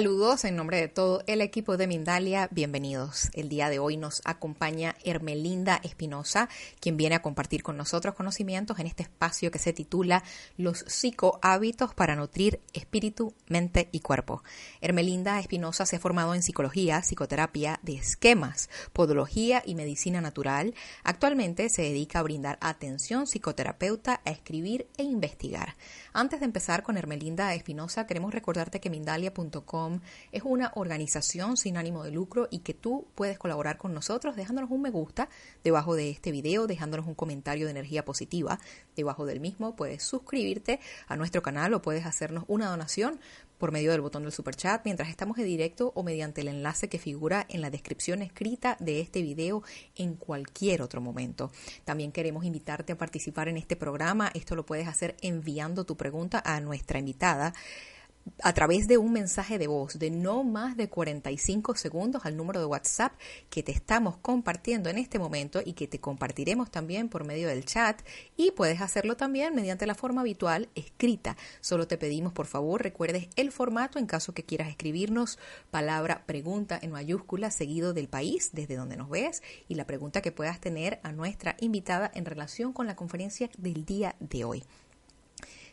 Saludos en nombre de todo el equipo de Mindalia, bienvenidos. El día de hoy nos acompaña Hermelinda Espinosa, quien viene a compartir con nosotros conocimientos en este espacio que se titula Los psicohábitos para nutrir espíritu, mente y cuerpo. Hermelinda Espinosa se ha formado en psicología, psicoterapia de esquemas, podología y medicina natural. Actualmente se dedica a brindar atención psicoterapeuta, a escribir e investigar. Antes de empezar con Hermelinda Espinosa, queremos recordarte que Mindalia.com es una organización sin ánimo de lucro y que tú puedes colaborar con nosotros dejándonos un me gusta debajo de este video, dejándonos un comentario de energía positiva debajo del mismo. Puedes suscribirte a nuestro canal o puedes hacernos una donación por medio del botón del super chat mientras estamos en directo o mediante el enlace que figura en la descripción escrita de este video en cualquier otro momento. También queremos invitarte a participar en este programa. Esto lo puedes hacer enviando tu pregunta a nuestra invitada a través de un mensaje de voz de no más de 45 segundos al número de WhatsApp que te estamos compartiendo en este momento y que te compartiremos también por medio del chat y puedes hacerlo también mediante la forma habitual escrita. Solo te pedimos por favor recuerdes el formato en caso que quieras escribirnos palabra pregunta en mayúscula seguido del país desde donde nos ves y la pregunta que puedas tener a nuestra invitada en relación con la conferencia del día de hoy.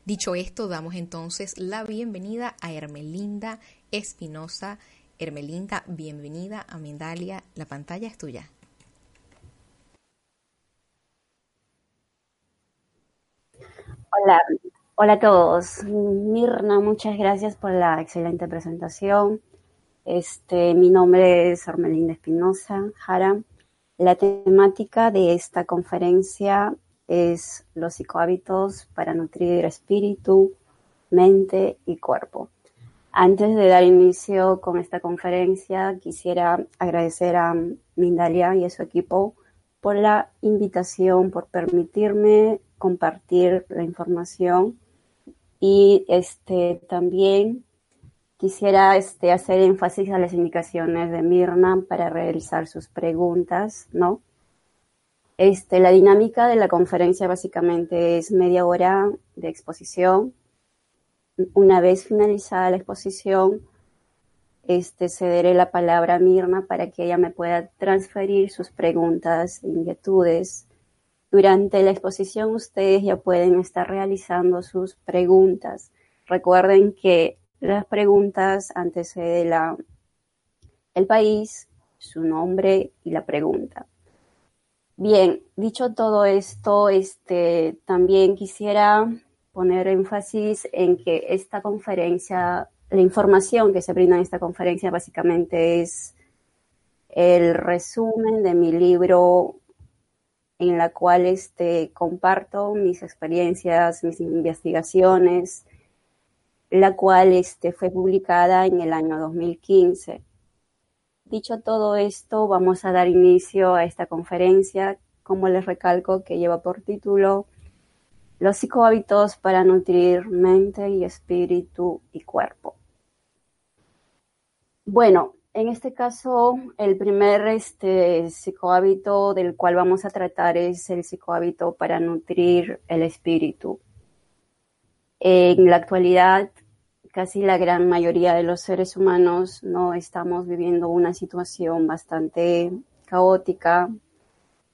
Dicho esto, damos entonces la bienvenida a Hermelinda Espinosa. Hermelinda, bienvenida a Mindalia. La pantalla es tuya. Hola, hola a todos. Mirna, muchas gracias por la excelente presentación. Este, mi nombre es Hermelinda Espinosa Jara. La temática de esta conferencia es los psicohábitos para nutrir espíritu, mente y cuerpo. Antes de dar inicio con esta conferencia, quisiera agradecer a Mindalia y a su equipo por la invitación, por permitirme compartir la información y este también quisiera este, hacer énfasis a las indicaciones de Mirna para realizar sus preguntas, ¿no? Este, la dinámica de la conferencia básicamente es media hora de exposición. Una vez finalizada la exposición, este, cederé la palabra a Mirna para que ella me pueda transferir sus preguntas e inquietudes. Durante la exposición ustedes ya pueden estar realizando sus preguntas. Recuerden que las preguntas anteceden la, el país, su nombre y la pregunta. Bien, dicho todo esto, este, también quisiera poner énfasis en que esta conferencia, la información que se brinda en esta conferencia básicamente es el resumen de mi libro en la cual este, comparto mis experiencias, mis investigaciones, la cual este, fue publicada en el año 2015. Dicho todo esto, vamos a dar inicio a esta conferencia, como les recalco, que lleva por título Los psicohábitos para nutrir mente y espíritu y cuerpo. Bueno, en este caso, el primer este, psicohábito del cual vamos a tratar es el psicohábito para nutrir el espíritu. En la actualidad, casi la gran mayoría de los seres humanos no estamos viviendo una situación bastante caótica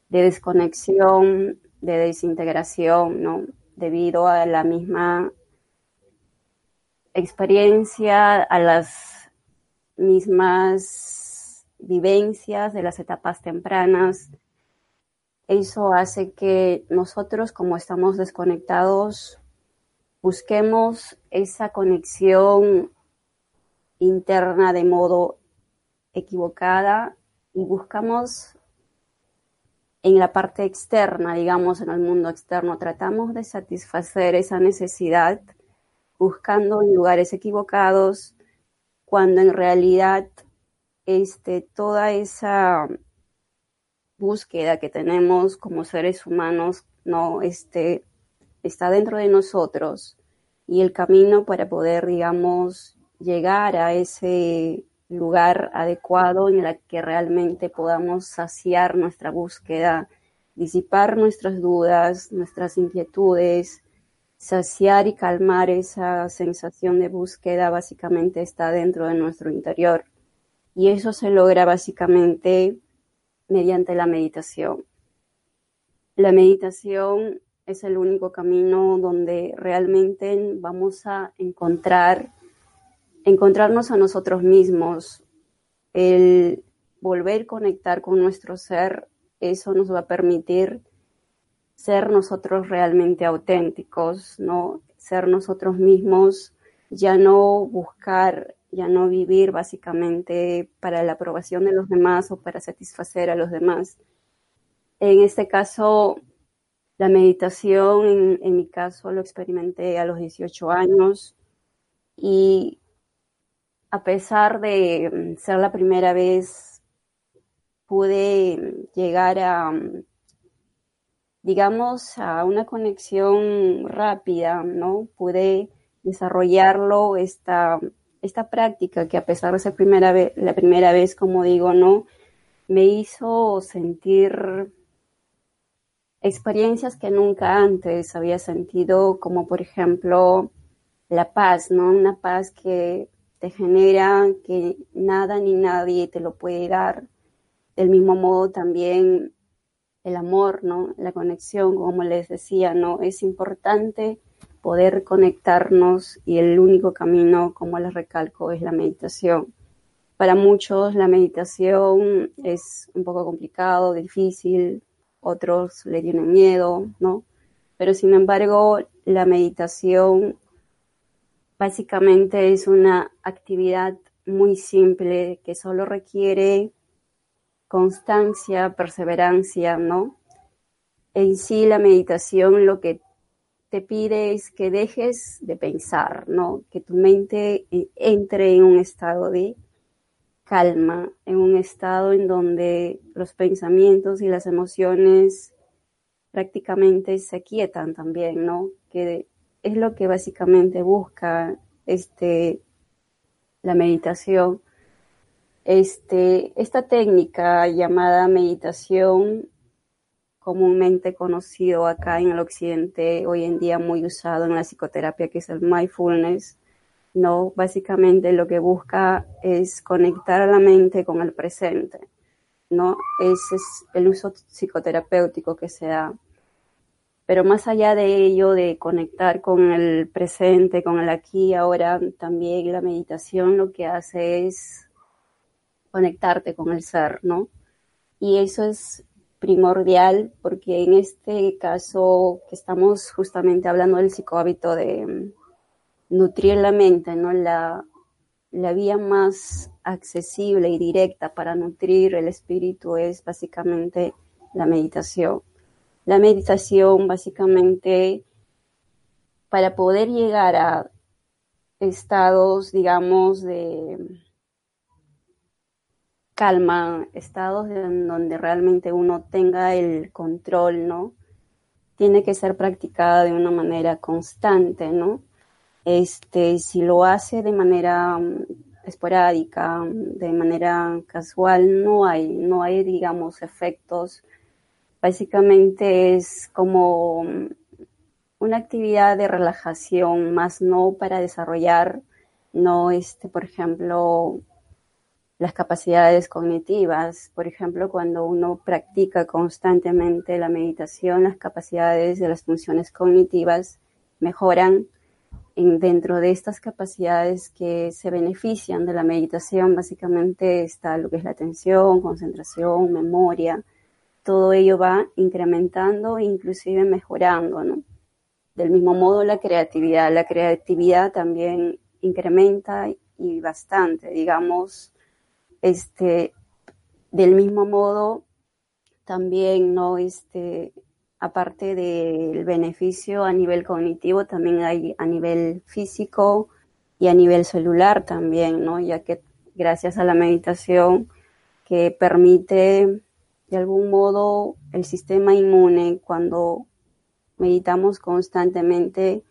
de desconexión, de desintegración, ¿no? Debido a la misma experiencia, a las mismas vivencias de las etapas tempranas. Eso hace que nosotros, como estamos desconectados, busquemos esa conexión interna de modo equivocada y buscamos en la parte externa, digamos, en el mundo externo, tratamos de satisfacer esa necesidad buscando en lugares equivocados, cuando en realidad este, toda esa búsqueda que tenemos como seres humanos no este, está dentro de nosotros y el camino para poder, digamos, llegar a ese lugar adecuado en el que realmente podamos saciar nuestra búsqueda, disipar nuestras dudas, nuestras inquietudes, saciar y calmar esa sensación de búsqueda básicamente está dentro de nuestro interior. Y eso se logra básicamente mediante la meditación. La meditación es el único camino donde realmente vamos a encontrar, encontrarnos a nosotros mismos, el volver a conectar con nuestro ser, eso nos va a permitir ser nosotros realmente auténticos, ¿no? Ser nosotros mismos, ya no buscar, ya no vivir básicamente para la aprobación de los demás o para satisfacer a los demás. En este caso, la meditación, en, mi caso, lo experimenté a los 18 años y a pesar de ser la primera vez, pude llegar a digamos, a una conexión rápida, ¿no? Pude desarrollarlo, esta, esta práctica que a pesar de ser primera vez, la primera vez, como digo, ¿no? Me hizo sentir experiencias que nunca antes había sentido, como por ejemplo la paz, ¿no? Una paz que te genera que nada ni nadie te lo puede dar. Del mismo modo también el amor, ¿no? La conexión, como les decía, ¿no? Es importante poder conectarnos y el único camino, como les recalco, es la meditación. Para muchos la meditación es un poco complicado, difícil, otros le tienen miedo, ¿no? Pero sin embargo, la meditación básicamente es una actividad muy simple que solo requiere constancia, perseverancia, ¿no? En sí la meditación lo que te pide es que dejes de pensar, ¿no? Que tu mente entre en un estado de calma, en un estado en donde los pensamientos y las emociones prácticamente se quietan también, ¿no? Que es lo que básicamente busca este la meditación este, esta técnica llamada meditación, comúnmente conocido acá en el occidente, hoy en día muy usado en la psicoterapia, que es el mindfulness, no, básicamente lo que busca es conectar a la mente con el presente, ¿no? Ese es el uso psicoterapéutico que se da. Pero más allá de ello, de conectar con el presente, con el aquí ahora, también la meditación lo que hace es conectarte con el ser, ¿no? Y eso es primordial porque en este caso que estamos justamente hablando del psicohábito de nutrir la mente, ¿no? La, la vía más accesible y directa para nutrir el espíritu es básicamente la meditación. La meditación básicamente para poder llegar a estados, digamos, de calma, estados en donde realmente uno tenga el control, ¿no? Tiene que ser practicada de una manera constante, ¿no? Este, si lo hace de manera mm, esporádica, de manera casual, no hay, no hay, digamos, efectos. Básicamente es como mm, una actividad de relajación, más no para desarrollar, no, este, por ejemplo, las capacidades cognitivas. Por ejemplo, cuando uno practica constantemente la meditación, las capacidades de las funciones cognitivas mejoran dentro de estas capacidades que se benefician de la meditación, básicamente está lo que es la atención, concentración, memoria. Todo ello va incrementando e inclusive mejorando, ¿no? Del mismo modo la creatividad. La creatividad también incrementa y bastante, digamos, este, del mismo modo también, ¿no? Este, aparte del beneficio a nivel cognitivo, también hay a nivel físico y a nivel celular también, ¿no? Ya que gracias a la meditación que permite de algún modo el sistema inmune cuando meditamos constantemente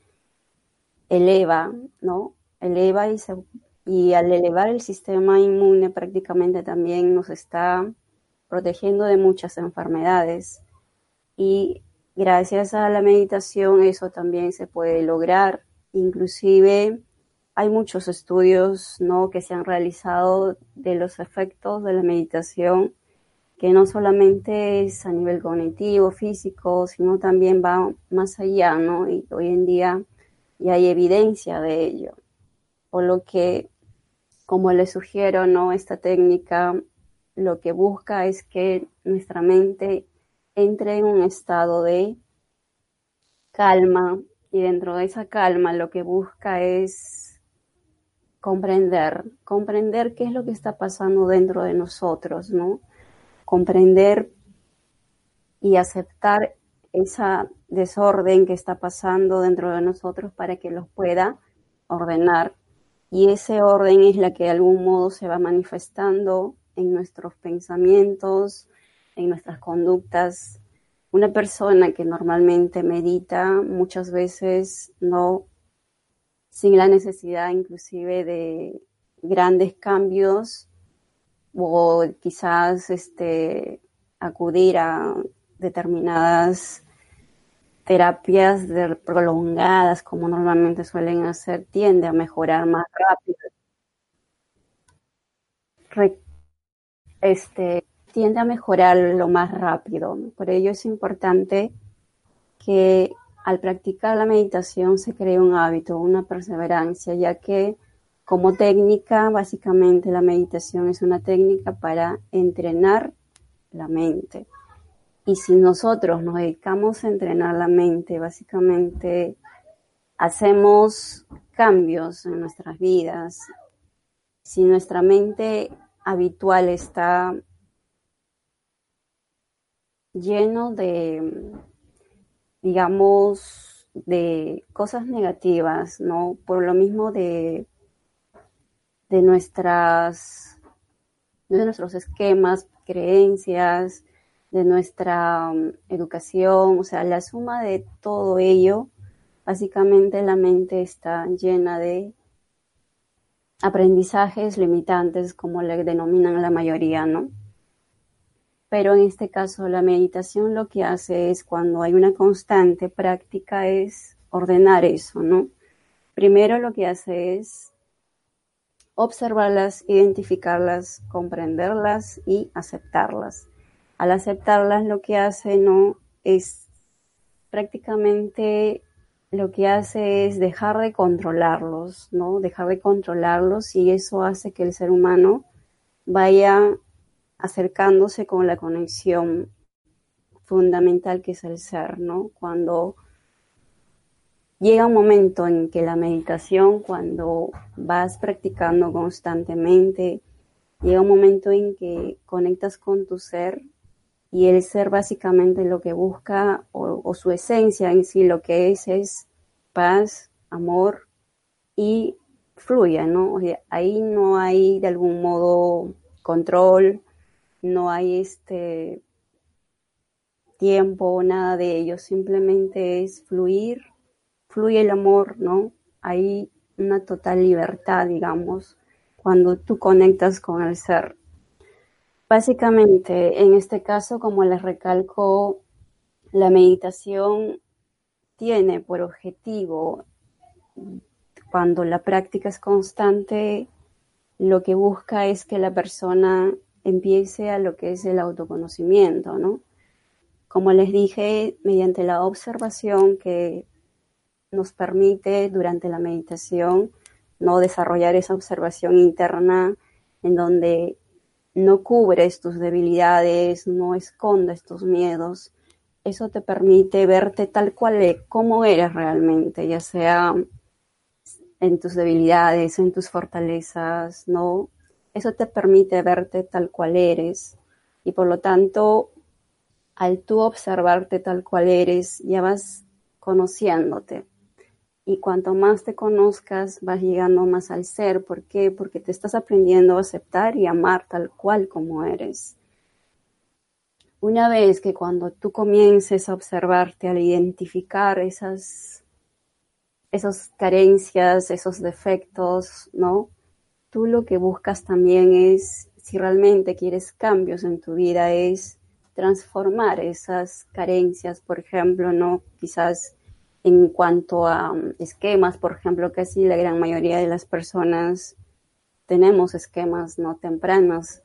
eleva, ¿no? Eleva y, y al elevar el sistema inmune prácticamente también nos está protegiendo de muchas enfermedades y gracias a la meditación eso también se puede lograr. Inclusive hay muchos estudios ¿no? que se han realizado de los efectos de la meditación, que no solamente es a nivel cognitivo, físico, sino también va más allá, ¿no? Y hoy en día ya hay evidencia de ello. Por lo que, como les sugiero, ¿no? Esta técnica lo que busca es que nuestra mente entre en un estado de calma y dentro de esa calma lo que busca es comprender, comprender qué es lo que está pasando dentro de nosotros, ¿no? Comprender y aceptar esa desorden que está pasando dentro de nosotros para que los pueda ordenar. Y ese orden es la que de algún modo se va manifestando en nuestros pensamientos, en nuestras conductas. Una persona que normalmente medita muchas veces no, sin la necesidad inclusive de grandes cambios o quizás este, acudir a determinadas terapias prolongadas como normalmente suelen hacer, tiende a mejorar más rápido. este, tiende a mejorar lo más rápido. Por ello es importante que al practicar la meditación se cree un hábito, una perseverancia, ya que como técnica, básicamente la meditación es una técnica para entrenar la mente. Y si nosotros nos dedicamos a entrenar la mente, básicamente hacemos cambios en nuestras vidas. Si nuestra mente habitual está lleno de, digamos, de cosas negativas, ¿no? Por lo mismo de, de nuestras, de nuestros esquemas, creencias, de nuestra um, educación, o sea, la suma de todo ello, básicamente la mente está llena de aprendizajes limitantes, como le denominan la mayoría, ¿no? Pero en este caso la meditación lo que hace es cuando hay una constante práctica es ordenar eso, ¿no? Primero lo que hace es observarlas, identificarlas, comprenderlas y aceptarlas. Al aceptarlas lo que hace no es prácticamente lo que hace es dejar de controlarlos, ¿no? Dejar de controlarlos y eso hace que el ser humano vaya acercándose con la conexión fundamental que es el ser, ¿no? Cuando llega un momento en que la meditación, cuando vas practicando constantemente, llega un momento en que conectas con tu ser y el ser básicamente lo que busca o, su esencia en sí lo que es es paz, amor y fluye, ¿no? ahí no hay de algún modo control, no hay este tiempo, nada de ello, simplemente es fluir, fluye el amor, ¿no? Hay una total libertad, digamos, cuando tú conectas con el ser. Básicamente, en este caso, como les recalco, la meditación tiene por objetivo, cuando la práctica es constante, lo que busca es que la persona empiece a lo que es el autoconocimiento, ¿no? Como les dije, mediante la observación que nos permite durante la meditación no desarrollar esa observación interna en donde no cubres tus debilidades, no escondes tus miedos. Eso te permite verte tal cual e, como eres realmente, ya sea en tus debilidades, en tus fortalezas, ¿no? Eso te permite verte tal cual eres y por lo tanto, al tú observarte tal cual eres, ya vas conociéndote. Y cuanto más te conozcas, vas llegando más al ser. ¿Por qué? Porque te estás aprendiendo a aceptar y amar tal cual como eres. Una vez que cuando tú comiences a observarte, al identificar esas, esas carencias, esos defectos, ¿no? Tú lo que buscas también es, si realmente quieres cambios en tu vida, es transformar esas carencias, por ejemplo, ¿no? Quizás en cuanto a um, esquemas, por ejemplo, casi la gran mayoría de las personas tenemos esquemas no tempranos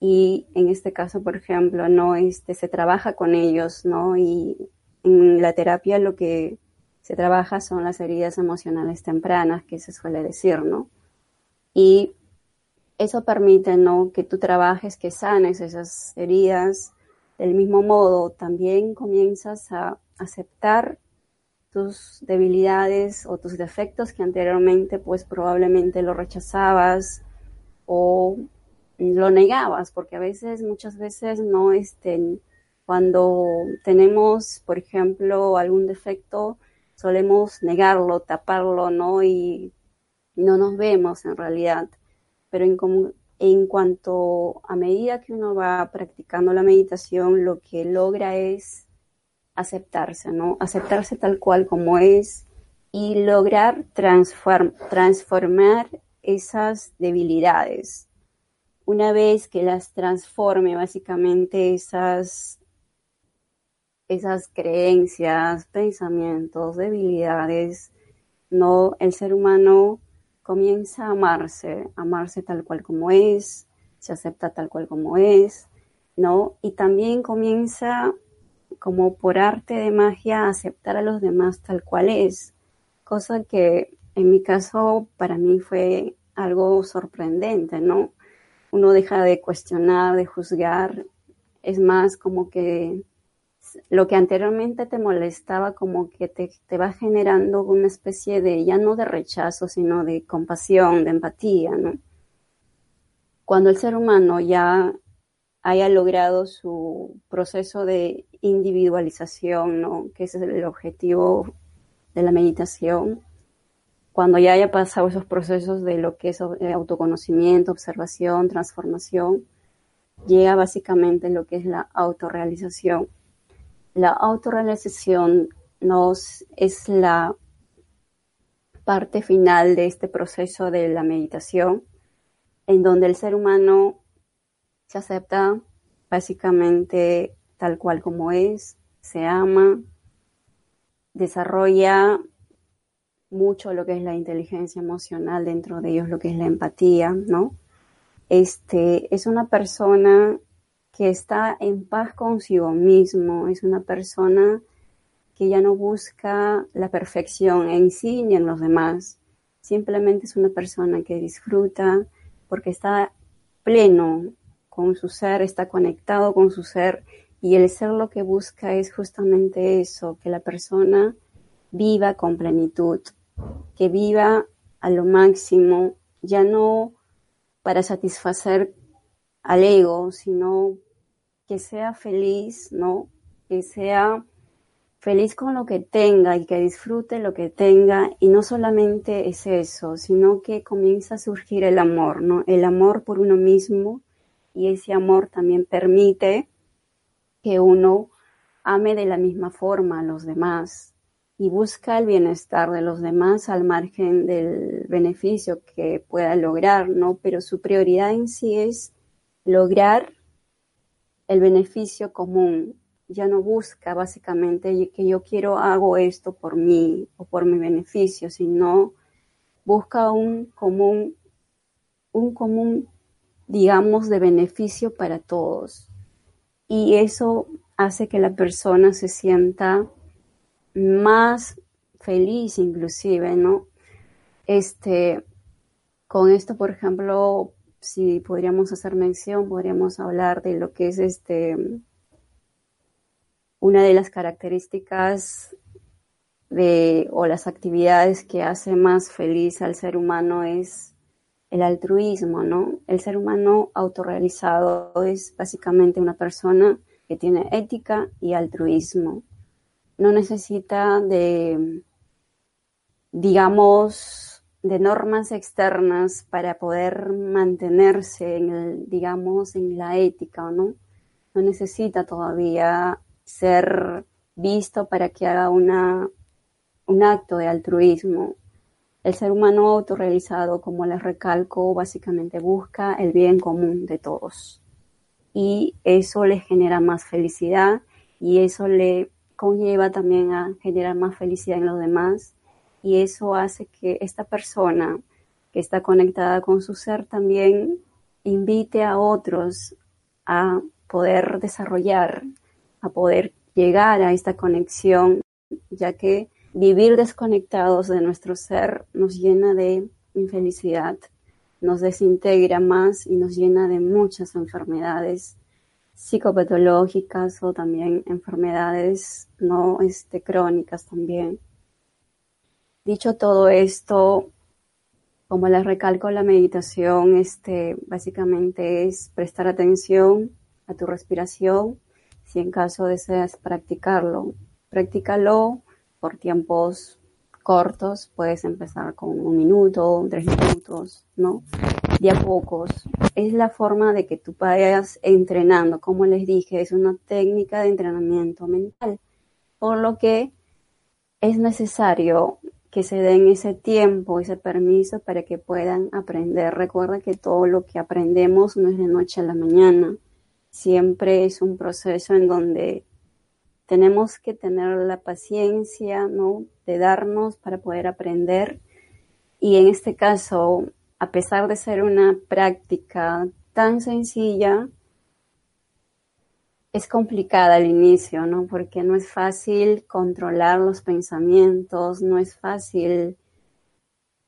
y en este caso, por ejemplo, no este se trabaja con ellos, ¿no? Y en la terapia lo que se trabaja son las heridas emocionales tempranas, que se suele decir, ¿no? Y eso permite, ¿no? Que tú trabajes, que sanes esas heridas. Del mismo modo, también comienzas a aceptar tus debilidades o tus defectos que anteriormente pues probablemente lo rechazabas o lo negabas, porque a veces, muchas veces no estén, cuando tenemos, por ejemplo, algún defecto, solemos negarlo, taparlo, ¿no? Y no nos vemos en realidad. Pero en, en cuanto a medida que uno va practicando la meditación, lo que logra es aceptarse, ¿no? Aceptarse tal cual como es y lograr transformar esas debilidades. Una vez que las transforme, básicamente esas, esas creencias, pensamientos, debilidades, no, el ser humano comienza a amarse, amarse tal cual como es, se acepta tal cual como es, ¿no? Y también comienza como por arte de magia aceptar a los demás tal cual es, cosa que en mi caso para mí fue algo sorprendente, ¿no? Uno deja de cuestionar, de juzgar, es más como que lo que anteriormente te molestaba como que te, te, va generando una especie de, ya no de rechazo, sino de compasión, de empatía, ¿no? Cuando el ser humano ya haya logrado su proceso de individualización, ¿no? que ese es el objetivo de la meditación, cuando ya haya pasado esos procesos de lo que es eh, autoconocimiento, observación, transformación, llega básicamente lo que es la autorrealización. La autorrealización nos es la parte final de este proceso de la meditación, en donde el ser humano se acepta básicamente tal cual como es, se ama, desarrolla mucho lo que es la inteligencia emocional, dentro de ellos lo que es la empatía, ¿no? Este, es una persona que está en paz consigo mismo, es una persona que ya no busca la perfección en sí ni en los demás, simplemente es una persona que disfruta porque está pleno con su ser, está conectado con su ser y el ser lo que busca es justamente eso, que la persona viva con plenitud, que viva a lo máximo, ya no para satisfacer al ego, sino que sea feliz, ¿no? Que sea feliz con lo que tenga y que disfrute lo que tenga y no solamente es eso, sino que comienza a surgir el amor, ¿no? El amor por uno mismo, y ese amor también permite que uno ame de la misma forma a los demás y busca el bienestar de los demás al margen del beneficio que pueda lograr, ¿no? Pero su prioridad en sí es lograr el beneficio común. Ya no busca básicamente que yo quiero hago esto por mí o por mi beneficio, sino busca un común, un común digamos, de beneficio para todos. Y eso hace que la persona se sienta más feliz inclusive, ¿no? Este, con esto, por ejemplo, si podríamos hacer mención, podríamos hablar de lo que es este una de las características de o las actividades que hace más feliz al ser humano es el altruismo, ¿no? El ser humano autorrealizado es básicamente una persona que tiene ética y altruismo. No necesita de, digamos, de normas externas para poder mantenerse en el, digamos, en la ética, ¿no? No necesita todavía ser visto para que haga una, un acto de altruismo. El ser humano autorrealizado, como les recalco, básicamente busca el bien común de todos. Y eso le genera más felicidad y eso le conlleva también a generar más felicidad en los demás y eso hace que esta persona que está conectada con su ser también invite a otros a poder desarrollar, a poder llegar a esta conexión, ya que Vivir desconectados de nuestro ser nos llena de infelicidad, nos desintegra más y nos llena de muchas enfermedades psicopatológicas o también enfermedades no este, crónicas también. Dicho todo esto, como les recalco, la meditación este, básicamente es prestar atención a tu respiración si en caso deseas practicarlo. Practícalo por tiempos cortos, puedes empezar con un minuto, tres minutos, ¿no? De a pocos. Es la forma de que tú vayas entrenando. Como les dije, es una técnica de entrenamiento mental. Por lo que es necesario que se den ese tiempo, ese permiso para que puedan aprender. Recuerda que todo lo que aprendemos no es de noche a la mañana. Siempre es un proceso en donde tenemos que tener la paciencia, ¿no? De darnos para poder aprender. Y en este caso, a pesar de ser una práctica tan sencilla, es complicada al inicio, ¿no? Porque no es fácil controlar los pensamientos, no es fácil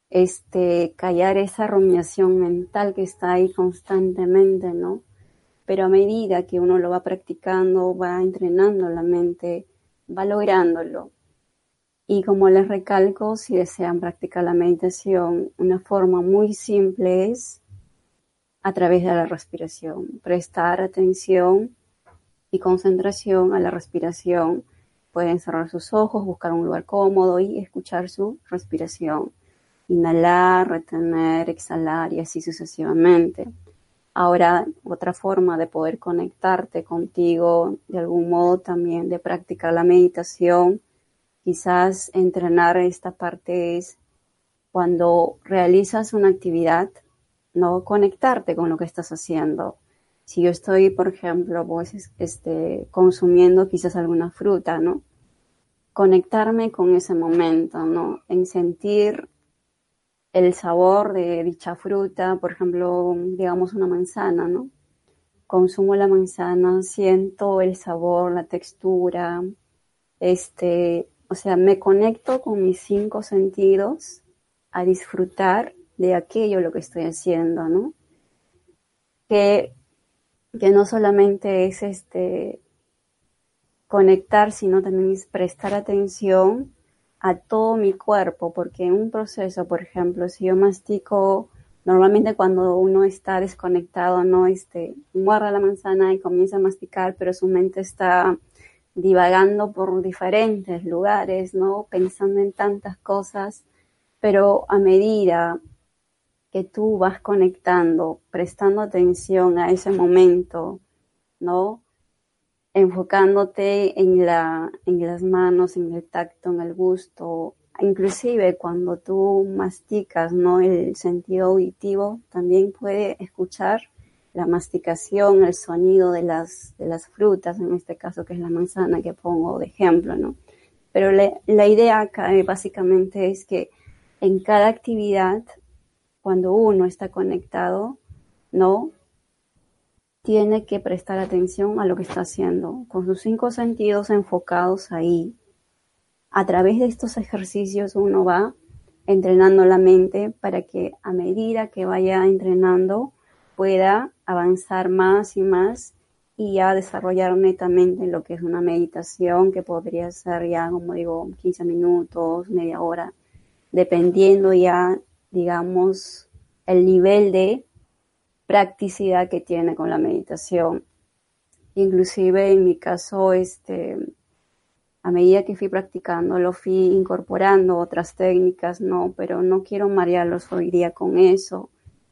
este, callar esa rumiación mental que está ahí constantemente, ¿no? pero a medida que uno lo va practicando, va entrenando la mente, va lográndolo. Y como les recalco, si desean practicar la meditación, una forma muy simple es a través de la respiración. Prestar atención y concentración a la respiración. Pueden cerrar sus ojos, buscar un lugar cómodo y escuchar su respiración. Inhalar, retener, exhalar y así sucesivamente. Ahora, otra forma de poder conectarte contigo, de algún modo también de practicar la meditación, quizás entrenar esta parte es cuando realizas una actividad, no conectarte con lo que estás haciendo. Si yo estoy, por ejemplo, pues, este, consumiendo quizás alguna fruta, ¿no? Conectarme con ese momento, ¿no? En sentir el sabor de dicha fruta, por ejemplo, digamos una manzana, ¿no? Consumo la manzana, siento el sabor, la textura, este, o sea, me conecto con mis cinco sentidos a disfrutar de aquello lo que estoy haciendo, ¿no? Que, que no solamente es este conectar, sino también es prestar atención a todo mi cuerpo, porque en un proceso, por ejemplo, si yo mastico, normalmente cuando uno está desconectado, no este, la manzana y comienza a masticar, pero su mente está divagando por diferentes lugares, ¿no? Pensando en tantas cosas, pero a medida que tú vas conectando, prestando atención a ese momento, ¿no? enfocándote en, la, en las manos, en el tacto, en el gusto, inclusive cuando tú masticas, ¿no? El sentido auditivo también puede escuchar la masticación, el sonido de las, de las frutas, en este caso que es la manzana que pongo de ejemplo, ¿no? Pero la idea acá básicamente es que en cada actividad, cuando uno está conectado, ¿no? tiene que prestar atención a lo que está haciendo, con sus cinco sentidos enfocados ahí, a través de estos ejercicios uno va entrenando la mente para que a medida que vaya entrenando pueda avanzar más y más y ya desarrollar netamente lo que es una meditación que podría ser ya, como digo, 15 minutos, media hora, dependiendo ya, digamos, el nivel de practicidad que tiene con la meditación. Inclusive en mi caso, este, a medida que fui practicando, lo fui incorporando otras técnicas, no, pero no quiero marearlos hoy día con eso.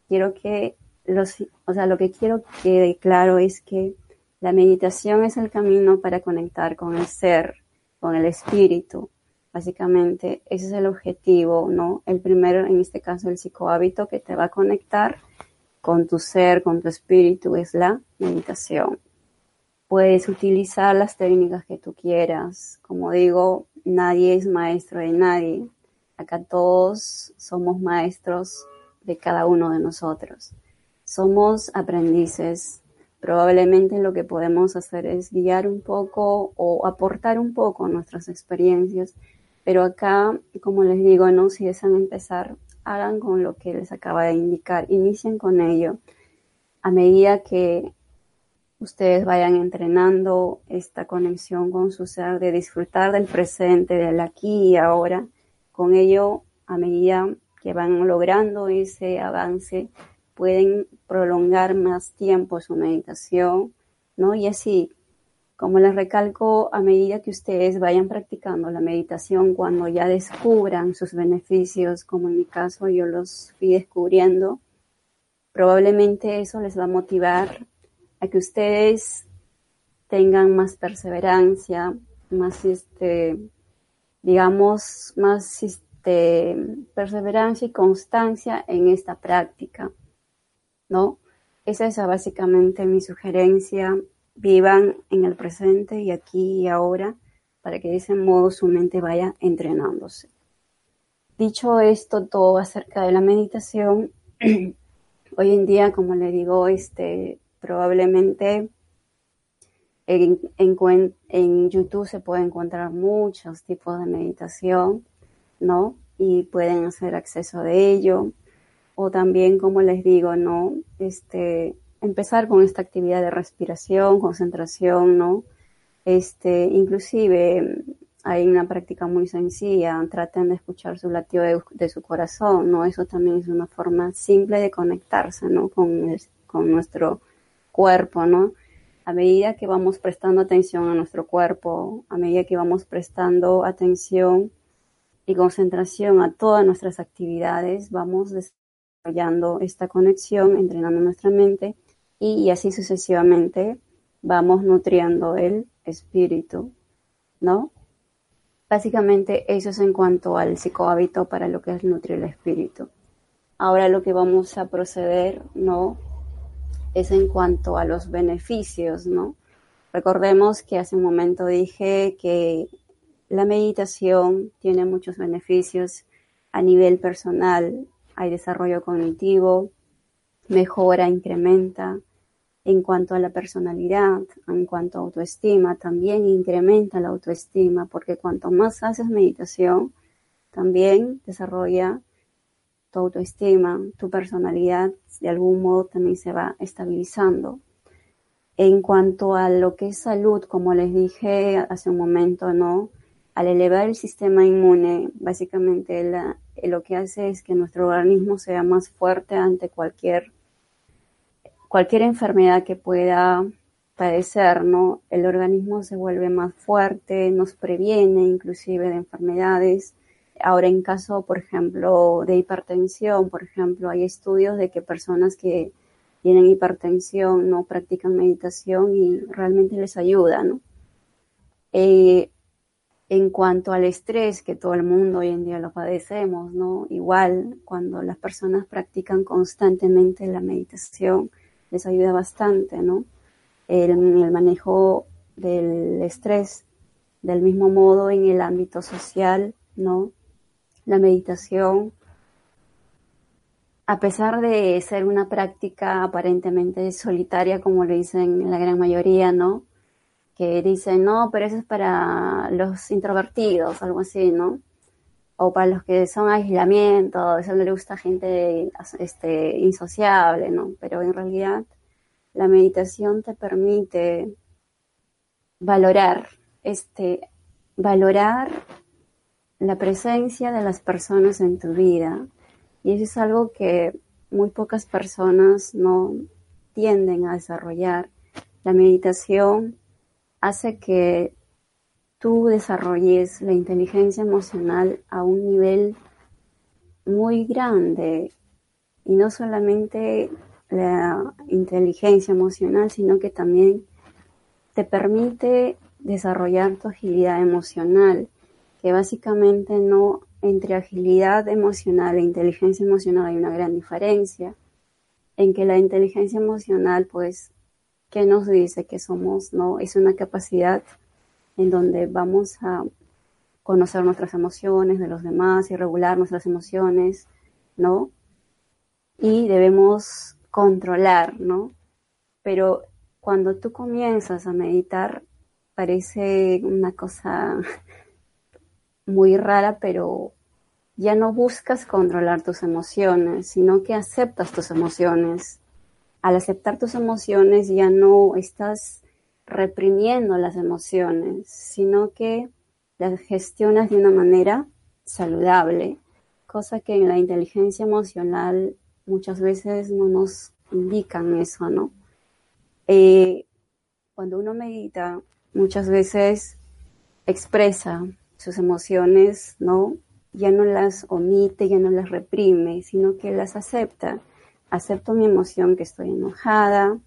Quiero que los, o sea, lo que quiero que quede claro es que la meditación es el camino para conectar con el ser, con el espíritu. Básicamente, ese es el objetivo, ¿no? El primero, en este caso, el psicohábito que te va a conectar con tu ser, con tu espíritu, es la meditación. Puedes utilizar las técnicas que tú quieras. Como digo, nadie es maestro de nadie. Acá todos somos maestros de cada uno de nosotros. Somos aprendices probablemente lo que podemos hacer es guiar un poco o aportar un poco nuestras experiencias, pero acá, como les digo, no si desean empezar, hagan con lo que les acaba de indicar, inicien con ello. A medida que ustedes vayan entrenando esta conexión con su ser, de disfrutar del presente, del aquí y ahora, con ello, a medida que van logrando ese avance, pueden prolongar más tiempo su meditación, ¿no? Y así, como les recalco, a medida que ustedes vayan practicando la meditación, cuando ya descubran sus beneficios, como en mi caso yo los fui descubriendo, probablemente eso les va a motivar a que ustedes tengan más perseverancia, más este, digamos, más este, perseverancia y constancia en esta práctica. ¿no? Esa es básicamente mi sugerencia. Vivan en el presente y aquí y ahora para que de ese modo su mente vaya entrenándose. Dicho esto, todo acerca de la meditación, hoy en día, como le digo, este, probablemente en, en, YouTube se puede encontrar muchos tipos de meditación, ¿no? Y pueden hacer acceso de ello o también, como les digo, ¿no? Este, empezar con esta actividad de respiración, concentración, ¿no? Este, inclusive hay una práctica muy sencilla, traten de escuchar su latido de, su corazón, ¿no? Eso también es una forma simple de conectarse, ¿no? Con, con nuestro cuerpo, ¿no? A medida que vamos prestando atención a nuestro cuerpo, a medida que vamos prestando atención y concentración a todas nuestras actividades, vamos desarrollando esta conexión, entrenando nuestra mente y, así sucesivamente vamos nutriendo el espíritu, ¿no? Básicamente eso es en cuanto al psicohábito para lo que es nutrir el espíritu. Ahora lo que vamos a proceder, ¿no? Es en cuanto a los beneficios, ¿no? Recordemos que hace un momento dije que la meditación tiene muchos beneficios a nivel personal, hay desarrollo cognitivo, mejora, incrementa. En cuanto a la personalidad, en cuanto a autoestima, también incrementa la autoestima, porque cuanto más haces meditación, también desarrolla tu autoestima, tu personalidad, de algún modo también se va estabilizando. En cuanto a lo que es salud, como les dije hace un momento, ¿no? Al elevar el sistema inmune, básicamente la, lo que hace es que nuestro organismo sea más fuerte ante cualquier, cualquier enfermedad que pueda padecer, ¿no? El organismo se vuelve más fuerte, nos previene inclusive de enfermedades. Ahora, en caso, por ejemplo, de hipertensión, por ejemplo, hay estudios de que personas que tienen hipertensión no practican meditación y realmente les ayuda, ¿no? Eh, en cuanto al estrés, que todo el mundo hoy en día lo padecemos, ¿no? Igual, cuando las personas practican constantemente la meditación, les ayuda bastante, ¿no? El, el manejo del estrés, del mismo modo en el ámbito social, ¿no? La meditación, a pesar de ser una práctica aparentemente solitaria, como le dicen la gran mayoría, ¿no? Que dicen, no, pero eso es para los introvertidos, algo así, ¿no? O para los que son aislamiento, eso no le gusta a gente este, insociable, ¿no? Pero en realidad la meditación te permite valorar, este, valorar la presencia de las personas en tu vida. Y eso es algo que muy pocas personas no tienden a desarrollar. La meditación hace que tú desarrolles la inteligencia emocional a un nivel muy grande. Y no solamente la inteligencia emocional, sino que también te permite desarrollar tu agilidad emocional, que básicamente no entre agilidad emocional e inteligencia emocional hay una gran diferencia, en que la inteligencia emocional, pues, ¿qué nos dice que somos? No, es una capacidad en donde vamos a conocer nuestras emociones de los demás y regular nuestras emociones, ¿no? Y debemos controlar, ¿no? Pero cuando tú comienzas a meditar, parece una cosa muy rara, pero ya no buscas controlar tus emociones, sino que aceptas tus emociones. Al aceptar tus emociones ya no estás reprimiendo las emociones, sino que las gestionas de una manera saludable, cosa que en la inteligencia emocional muchas veces no nos indican eso, ¿no? Eh, cuando uno medita, muchas veces expresa sus emociones, ¿no? Ya no las omite, ya no las reprime, sino que las acepta. Acepto mi emoción que estoy enojada,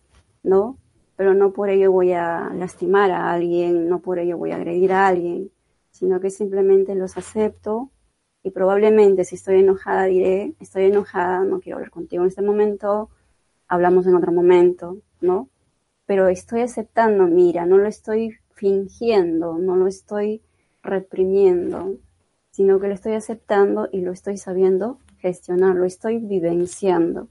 ¿no? Pero no por ello voy a lastimar a alguien, no por ello voy a agredir a alguien, sino que simplemente los acepto y probablemente si estoy enojada diré, estoy enojada, no quiero hablar contigo en este momento, hablamos en otro momento, ¿no? Pero estoy aceptando, mira, no lo estoy fingiendo, no lo estoy reprimiendo, sino que lo estoy aceptando y lo estoy sabiendo gestionar, lo estoy vivenciando.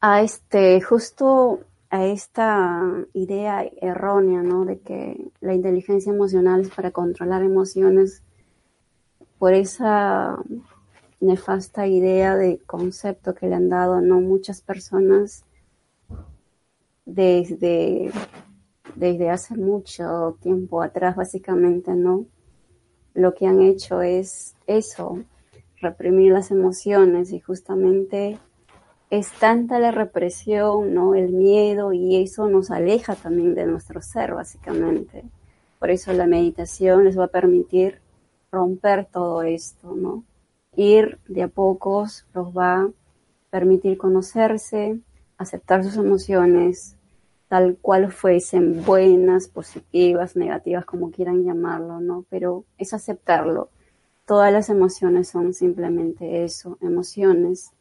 A este, justo a esta idea errónea, ¿no? De que la inteligencia emocional es para controlar emociones, por esa nefasta idea de concepto que le han dado, ¿no? Muchas personas desde desde hace mucho tiempo atrás, básicamente, ¿no? Lo que han hecho es eso, reprimir las emociones y justamente es tanta la represión, ¿no? El miedo y eso nos aleja también de nuestro ser, básicamente. Por eso la meditación les va a permitir romper todo esto, ¿no? Ir de a pocos los va a permitir conocerse, aceptar sus emociones, tal cual fuesen, buenas, positivas, negativas, como quieran llamarlo, ¿no? Pero es aceptarlo. Todas las emociones son simplemente eso, emociones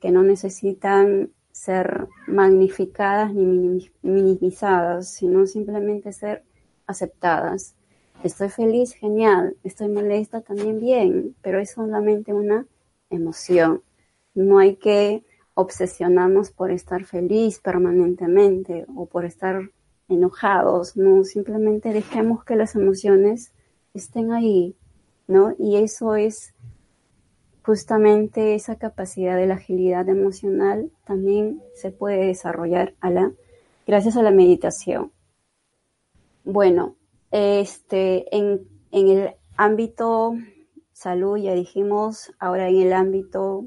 que no necesitan ser magnificadas ni minimizadas, sino simplemente ser aceptadas. Estoy feliz, genial. Estoy molesta, también bien, pero es solamente una emoción. No hay que obsesionamos por estar feliz permanentemente o por estar enojados, no, simplemente dejemos que las emociones estén ahí, ¿no? Y eso es justamente esa capacidad de la agilidad emocional también se puede desarrollar a la, gracias a la meditación. Bueno, este, en, en el ámbito salud ya dijimos, ahora en el ámbito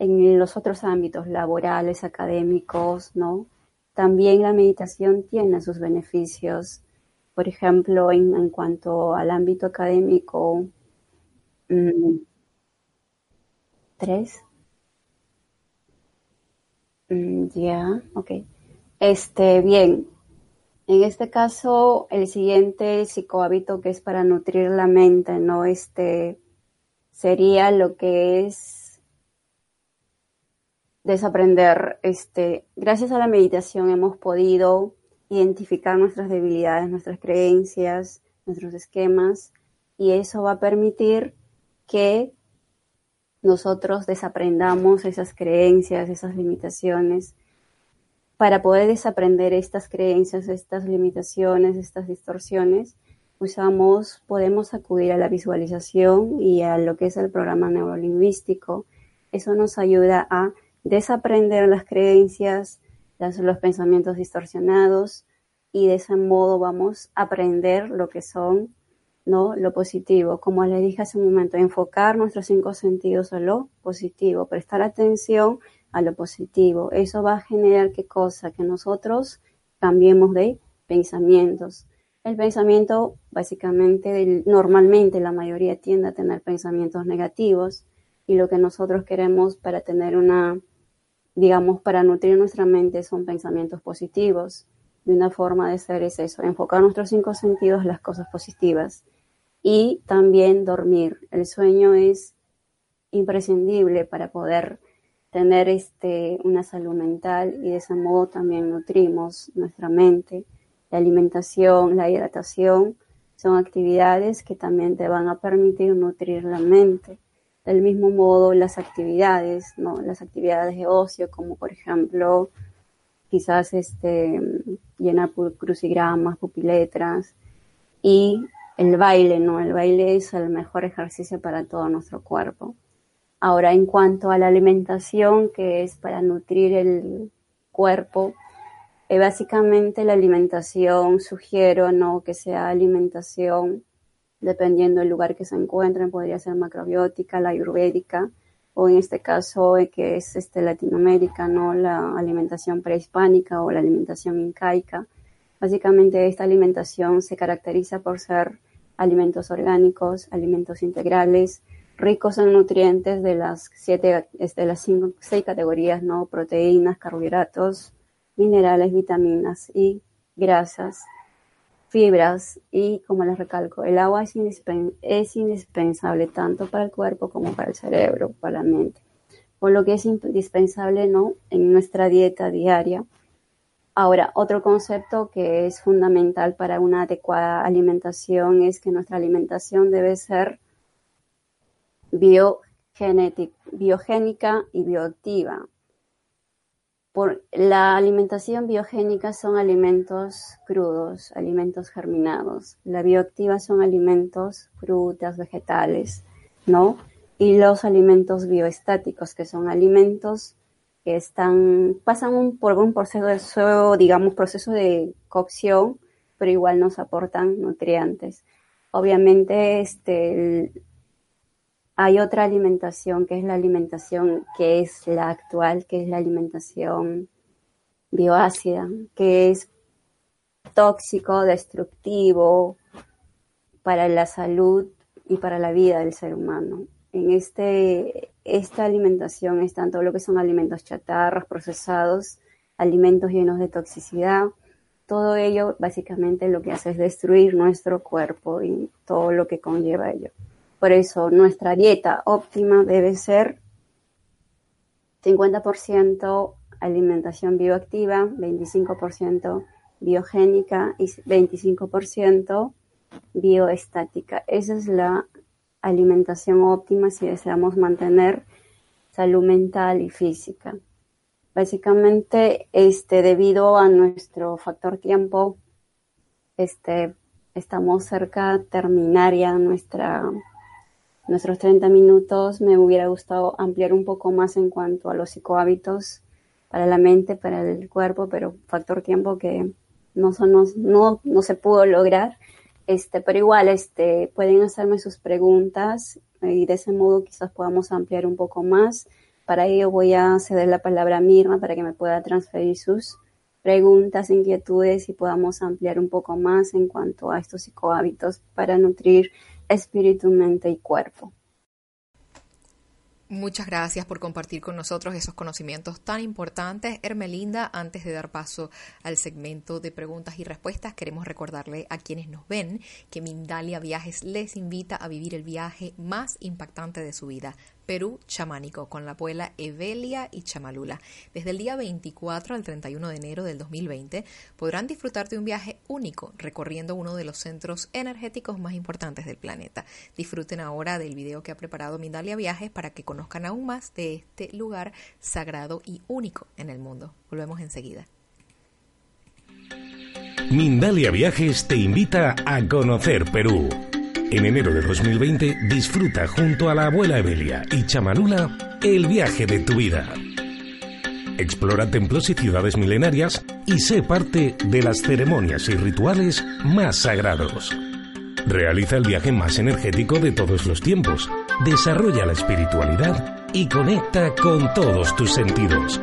en los otros ámbitos laborales, académicos, ¿no? También la meditación tiene sus beneficios. Por ejemplo, en, cuanto al ámbito académico, mm, tres. Mm, ya, ok. Este, bien. En este caso, el siguiente psicohábito que es para nutrir la mente, ¿no? Este sería lo que es desaprender. Este, gracias a la meditación hemos podido identificar nuestras debilidades, nuestras creencias, nuestros esquemas, y eso va a permitir que nosotros desaprendamos esas creencias, esas limitaciones, para poder desaprender estas creencias, estas limitaciones, estas distorsiones, usamos, podemos acudir a la visualización y a lo que es el programa neurolingüístico. Eso nos ayuda a desaprender las creencias, los pensamientos distorsionados y de ese modo vamos a aprender lo que son, ¿no? Lo positivo. Como les dije hace un momento, enfocar nuestros cinco sentidos a lo positivo, prestar atención a lo positivo. Eso va a generar qué cosa? Que nosotros cambiemos de pensamientos. El pensamiento, básicamente, normalmente la mayoría tiende a tener pensamientos negativos y lo que nosotros queremos para tener una, digamos, para nutrir nuestra mente son pensamientos positivos. De una forma de ser es eso, enfocar nuestros cinco sentidos en las cosas positivas y también dormir. El sueño es imprescindible para poder tener este, una salud mental y de ese modo también nutrimos nuestra mente. La alimentación, la hidratación son actividades que también te van a permitir nutrir la mente. Del mismo modo, las actividades, ¿no? Las actividades de ocio, como por ejemplo, quizás este, llenar crucigramas, pupiletras y el baile, ¿no? El baile es el mejor ejercicio para todo nuestro cuerpo. Ahora, en cuanto a la alimentación, que es para nutrir el cuerpo, eh, básicamente la alimentación sugiero no que sea alimentación dependiendo del lugar que se encuentren, podría ser macrobiótica, la ayurvédica, o en este caso que es este Latinoamérica, no la alimentación prehispánica o la alimentación incaica. Básicamente esta alimentación se caracteriza por ser alimentos orgánicos, alimentos integrales, ricos en nutrientes de las siete, de las cinco, seis categorías, ¿no? Proteínas, carbohidratos, minerales, vitaminas y grasas, fibras y, como les recalco, el agua es, indispensable tanto para el cuerpo como para el cerebro, para la mente. Por lo que es indispensable, ¿no? En nuestra dieta diaria. Ahora, otro concepto que es fundamental para una adecuada alimentación es que nuestra alimentación debe ser biogénica y bioactiva. La alimentación biogénica son alimentos crudos, alimentos germinados. La bioactiva son alimentos, frutas, vegetales, ¿no? Y los alimentos bioestáticos, que son alimentos que están, pasan por un proceso, digamos, proceso de cocción, pero igual nos aportan nutrientes. Obviamente, este, hay otra alimentación que es la alimentación que es la actual, que es la alimentación bioácida, que es tóxico, destructivo para la salud y para la vida del ser humano. En este, esta alimentación están todo lo que son alimentos chatarras, procesados, alimentos llenos de toxicidad. Todo ello básicamente lo que hace es destruir nuestro cuerpo y todo lo que conlleva ello. Por eso nuestra dieta óptima debe ser 50% alimentación bioactiva, 25% biogénica y 25% bioestática. Esa es la alimentación óptima si deseamos mantener salud mental y física. Básicamente, este, debido a nuestro factor tiempo, este, estamos cerca de terminar ya nuestra nuestros 30 minutos me hubiera gustado ampliar un poco más en cuanto a los psicohábitos para la mente, para el cuerpo, pero factor tiempo que no, no, no se pudo lograr. Este, pero igual, este, pueden hacerme sus preguntas y de ese modo quizás podamos ampliar un poco más. Para ello voy a ceder la palabra a Mirna para que me pueda transferir sus preguntas, inquietudes y podamos ampliar un poco más en cuanto a estos psicohábitos para nutrir espíritu, mente y cuerpo. Muchas gracias por compartir con nosotros esos conocimientos tan importantes. Hermelinda, antes de dar paso al segmento de preguntas y respuestas, queremos recordarle a quienes nos ven que Mindalia Viajes les invita a vivir el viaje más impactante de su vida. Perú chamánico con la abuela Evelia y Chamalula. Desde el día 24 al 31 de enero del 2020 podrán disfrutar de un viaje único recorriendo uno de los centros energéticos más importantes del planeta. Disfruten ahora del video que ha preparado Mindalia Viajes para que conozcan aún más de este lugar sagrado y único en el mundo. Volvemos enseguida. Mindalia Viajes te invita a conocer Perú. En enero de 2020 disfruta junto a la abuela Evelia y Chamanula el viaje de tu vida. Explora templos y ciudades milenarias y sé parte de las ceremonias y rituales más sagrados. Realiza el viaje más energético de todos los tiempos, desarrolla la espiritualidad y conecta con todos tus sentidos.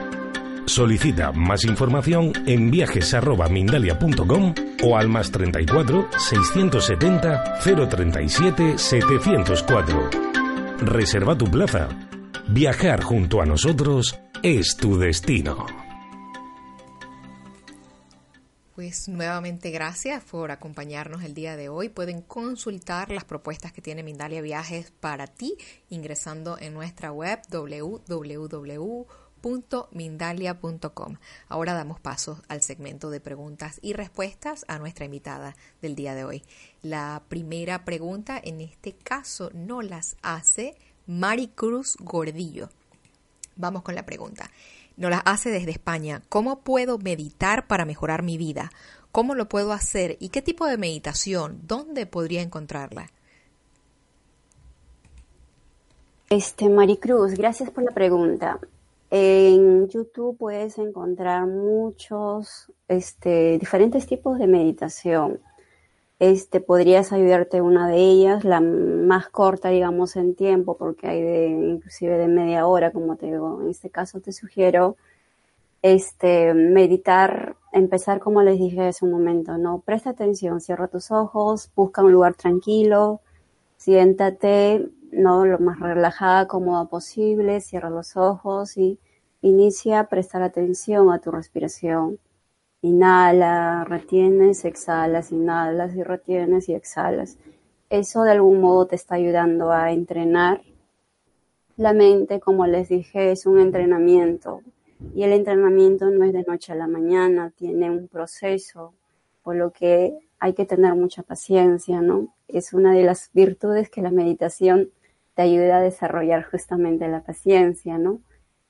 Solicita más información en viajes.mindalia.com o al más 34 670 037 704. Reserva tu plaza. Viajar junto a nosotros es tu destino. Pues nuevamente gracias por acompañarnos el día de hoy. Pueden consultar las propuestas que tiene Mindalia Viajes para ti ingresando en nuestra web www mindalia.com. Ahora damos paso al segmento de preguntas y respuestas a nuestra invitada del día de hoy. La primera pregunta en este caso no las hace Maricruz Gordillo. Vamos con la pregunta. Nos las hace desde España. ¿Cómo puedo meditar para mejorar mi vida? ¿Cómo lo puedo hacer? ¿Y qué tipo de meditación? ¿Dónde podría encontrarla? Este, Maricruz, gracias por la pregunta. En YouTube puedes encontrar muchos, este, diferentes tipos de meditación. Este, podrías ayudarte una de ellas, la más corta, digamos, en tiempo, porque hay de, inclusive de media hora, como te digo. En este caso te sugiero, este, meditar, empezar como les dije hace un momento, ¿no? Presta atención, cierra tus ojos, busca un lugar tranquilo, siéntate, ¿no? Lo más relajada, cómoda posible, cierra los ojos y inicia a prestar atención a tu respiración. Inhala, retienes, exhalas, inhalas y retienes y exhalas. Eso de algún modo te está ayudando a entrenar la mente, como les dije, es un entrenamiento. Y el entrenamiento no es de noche a la mañana, tiene un proceso, por lo que hay que tener mucha paciencia, ¿no? Es una de las virtudes que la meditación te ayuda a desarrollar justamente la paciencia, ¿no?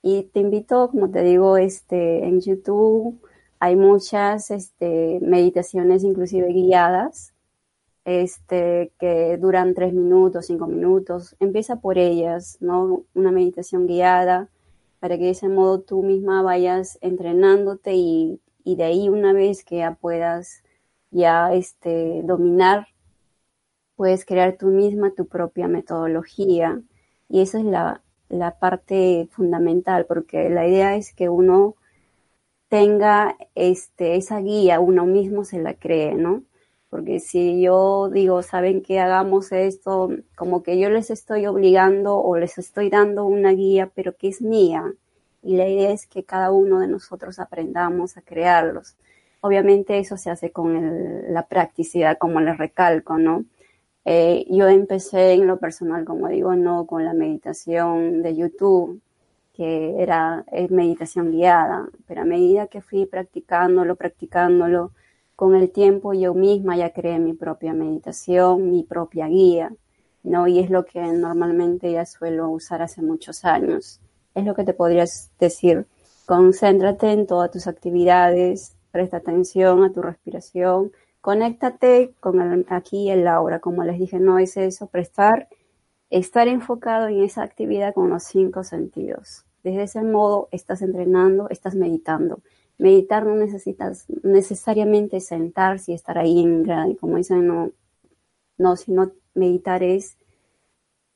Y te invito, como te digo, este, en YouTube hay muchas este, meditaciones inclusive guiadas, este, que duran tres minutos, cinco minutos. Empieza por ellas, ¿no? Una meditación guiada para que de ese modo tú misma vayas entrenándote y, y de ahí una vez que ya puedas ya este, dominar puedes crear tú misma tu propia metodología y esa es la, parte fundamental porque la idea es que uno tenga este, esa guía, uno mismo se la cree, ¿no? Porque si yo digo, saben que hagamos esto, como que yo les estoy obligando o les estoy dando una guía, pero que es mía. Y la idea es que cada uno de nosotros aprendamos a crearlos. Obviamente eso se hace con la practicidad, como les recalco, ¿no? Eh, yo empecé en lo personal, como digo, no con la meditación de YouTube, que era meditación guiada, pero a medida que fui practicándolo, practicándolo, con el tiempo yo misma ya creé mi propia meditación, mi propia guía, ¿no? Y es lo que normalmente ya suelo usar hace muchos años. Es lo que te podrías decir. Concéntrate en todas tus actividades, presta atención a tu respiración, conéctate con el aquí el ahora. Como les dije, no es eso, prestar, estar enfocado en esa actividad con los cinco sentidos. Desde ese modo estás entrenando, estás meditando. Meditar no necesitas necesariamente sentarse y estar ahí en como dicen, no, no, sino meditar es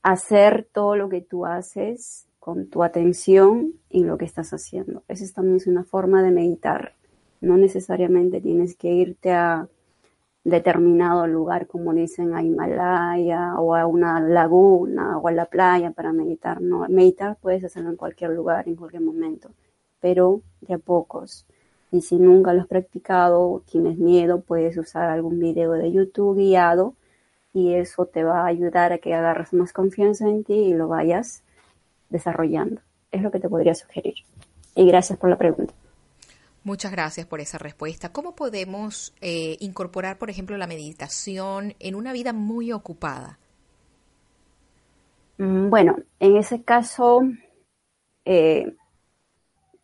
hacer todo lo que tú haces con tu atención en lo que estás haciendo. Esa también una forma de meditar. No necesariamente tienes que irte a determinado lugar, como dicen a Himalaya o a una laguna o a la playa para meditar. No, meditar puedes hacerlo en cualquier lugar, en cualquier momento, pero de a pocos. Y si nunca lo has practicado, tienes miedo, puedes usar algún video de YouTube guiado y eso te va a ayudar a que agarres más confianza en ti y lo vayas desarrollando. Es lo que te podría sugerir. Y gracias por la pregunta. Muchas gracias por esa respuesta. ¿Cómo podemos eh, incorporar, por ejemplo, la meditación en una vida muy ocupada? Mm, bueno, en ese caso, eh,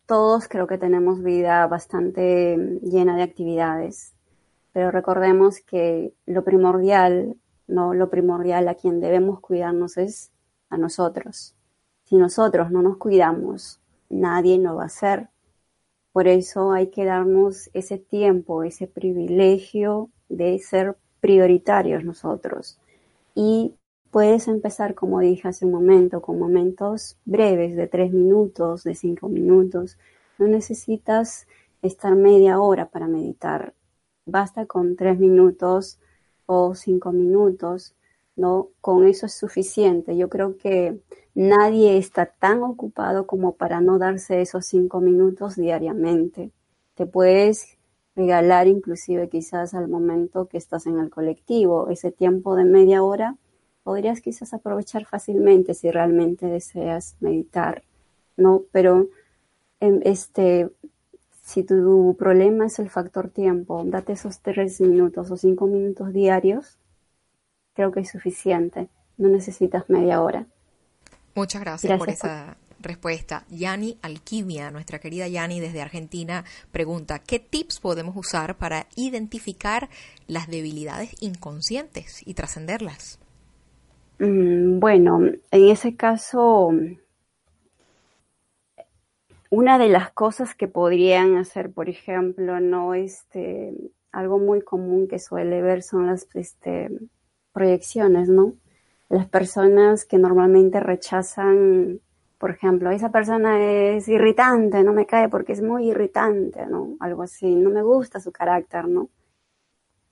todos creo que tenemos vida bastante llena de actividades, pero recordemos que lo primordial, no lo primordial a quien debemos cuidarnos es a nosotros. Si nosotros no nos cuidamos, nadie lo va a hacer. Por eso hay que darnos ese tiempo, ese privilegio de ser prioritarios nosotros. Y puedes empezar, como dije hace un momento, con momentos breves de tres minutos, de cinco minutos. No necesitas estar media hora para meditar. Basta con tres minutos o cinco minutos, ¿no? Con eso es suficiente. Yo creo que nadie está tan ocupado como para no darse esos cinco minutos diariamente. Te puedes regalar inclusive quizás al momento que estás en el colectivo, ese tiempo de media hora, podrías quizás aprovechar fácilmente si realmente deseas meditar, ¿no? Pero em, este, si tu problema es el factor tiempo, date esos tres minutos o cinco minutos diarios, creo que es suficiente, no necesitas media hora. Muchas gracias, por esa respuesta. Yani Alquimia, nuestra querida Yani desde Argentina, pregunta, ¿qué tips podemos usar para identificar las debilidades inconscientes y trascenderlas? Mm, bueno, en ese caso, una de las cosas que podrían hacer, por ejemplo, no este, algo muy común que suele ver son las este, proyecciones, ¿no? Las personas que normalmente rechazan, por ejemplo, esa persona es irritante, no me cae porque es muy irritante, ¿no? Algo así, no me gusta su carácter, ¿no?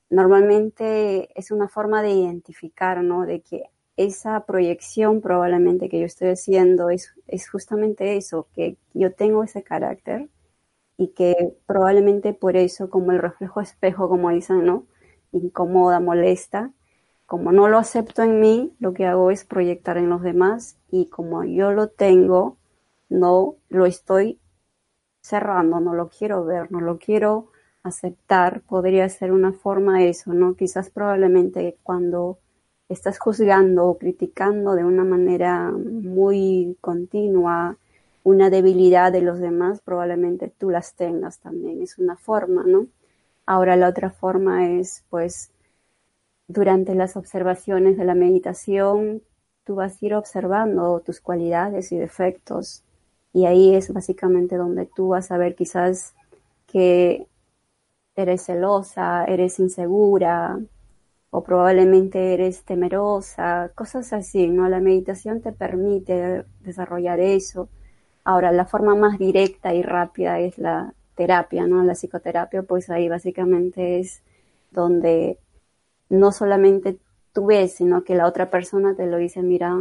Normalmente es una forma de identificar, ¿no? De que esa proyección probablemente que yo estoy haciendo es, es justamente eso, que yo tengo ese carácter y que probablemente por eso, como el reflejo espejo, como dicen, ¿no? Incomoda, molesta. Como no lo acepto en mí, lo que hago es proyectar en los demás y como yo lo tengo, no lo estoy cerrando, no lo quiero ver, no lo quiero aceptar. Podría ser una forma eso, ¿no? Quizás probablemente cuando estás juzgando o criticando de una manera muy continua una debilidad de los demás, probablemente tú las tengas también. Es una forma, ¿no? Ahora la otra forma es, pues, durante las observaciones de la meditación, tú vas a ir observando tus cualidades y defectos. Y ahí es básicamente donde tú vas a ver quizás que eres celosa, eres insegura, o probablemente eres temerosa, cosas así, ¿no? La meditación te permite desarrollar eso. Ahora, la forma más directa y rápida es la terapia, ¿no? La psicoterapia, pues ahí básicamente es donde no solamente tú ves, sino que la otra persona te lo dice, mira,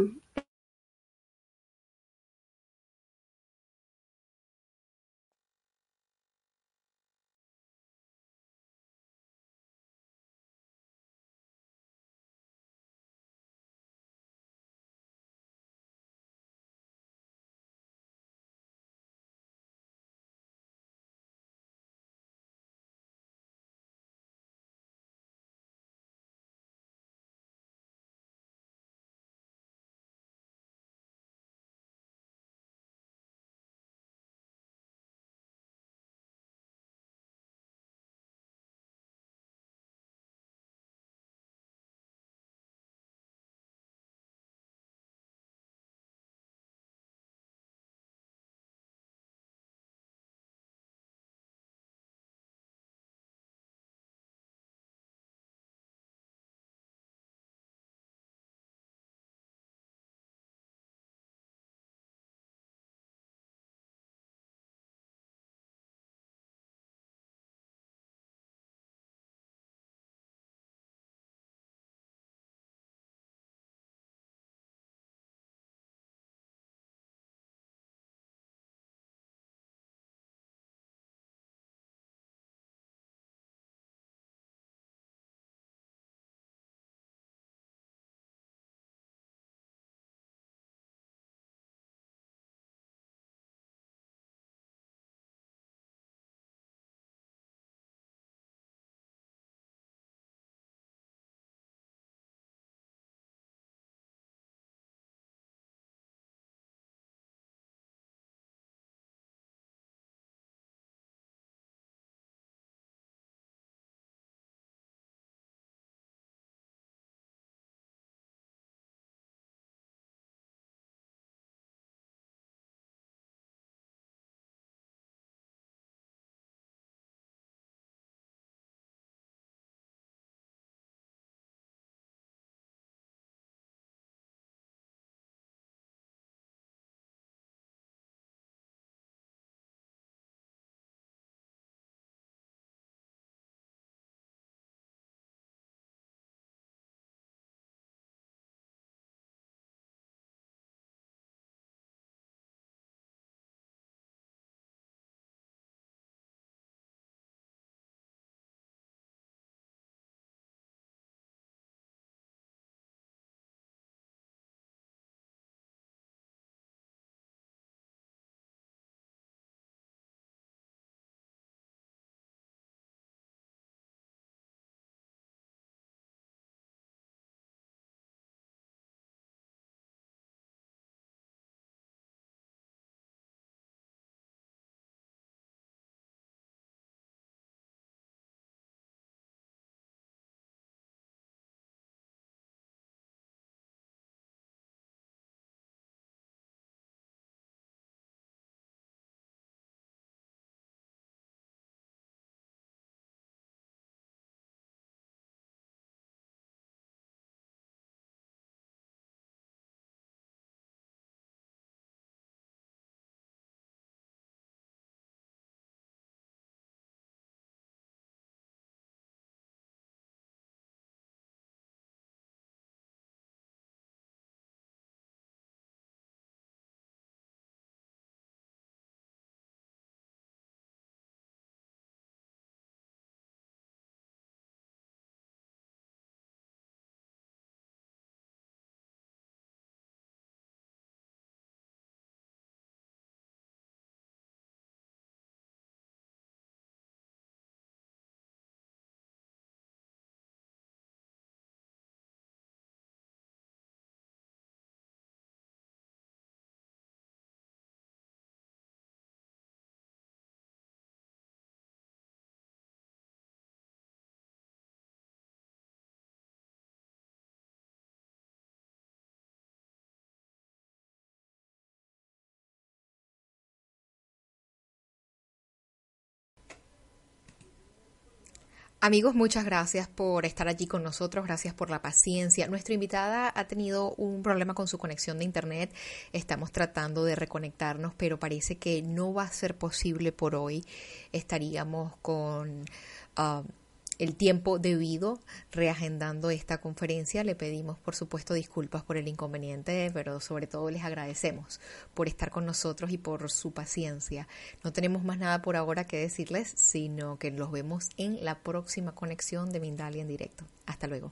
Amigos, muchas gracias por estar allí con nosotros, gracias por la paciencia. Nuestra invitada ha tenido un problema con su conexión de Internet, estamos tratando de reconectarnos, pero parece que no va a ser posible por hoy. Estaríamos con... Uh, el tiempo debido reagendando esta conferencia. Le pedimos, por supuesto, disculpas por el inconveniente, pero sobre todo les agradecemos por estar con nosotros y por su paciencia. No tenemos más nada por ahora que decirles, sino que los vemos en la próxima conexión de Mindalia en directo. Hasta luego.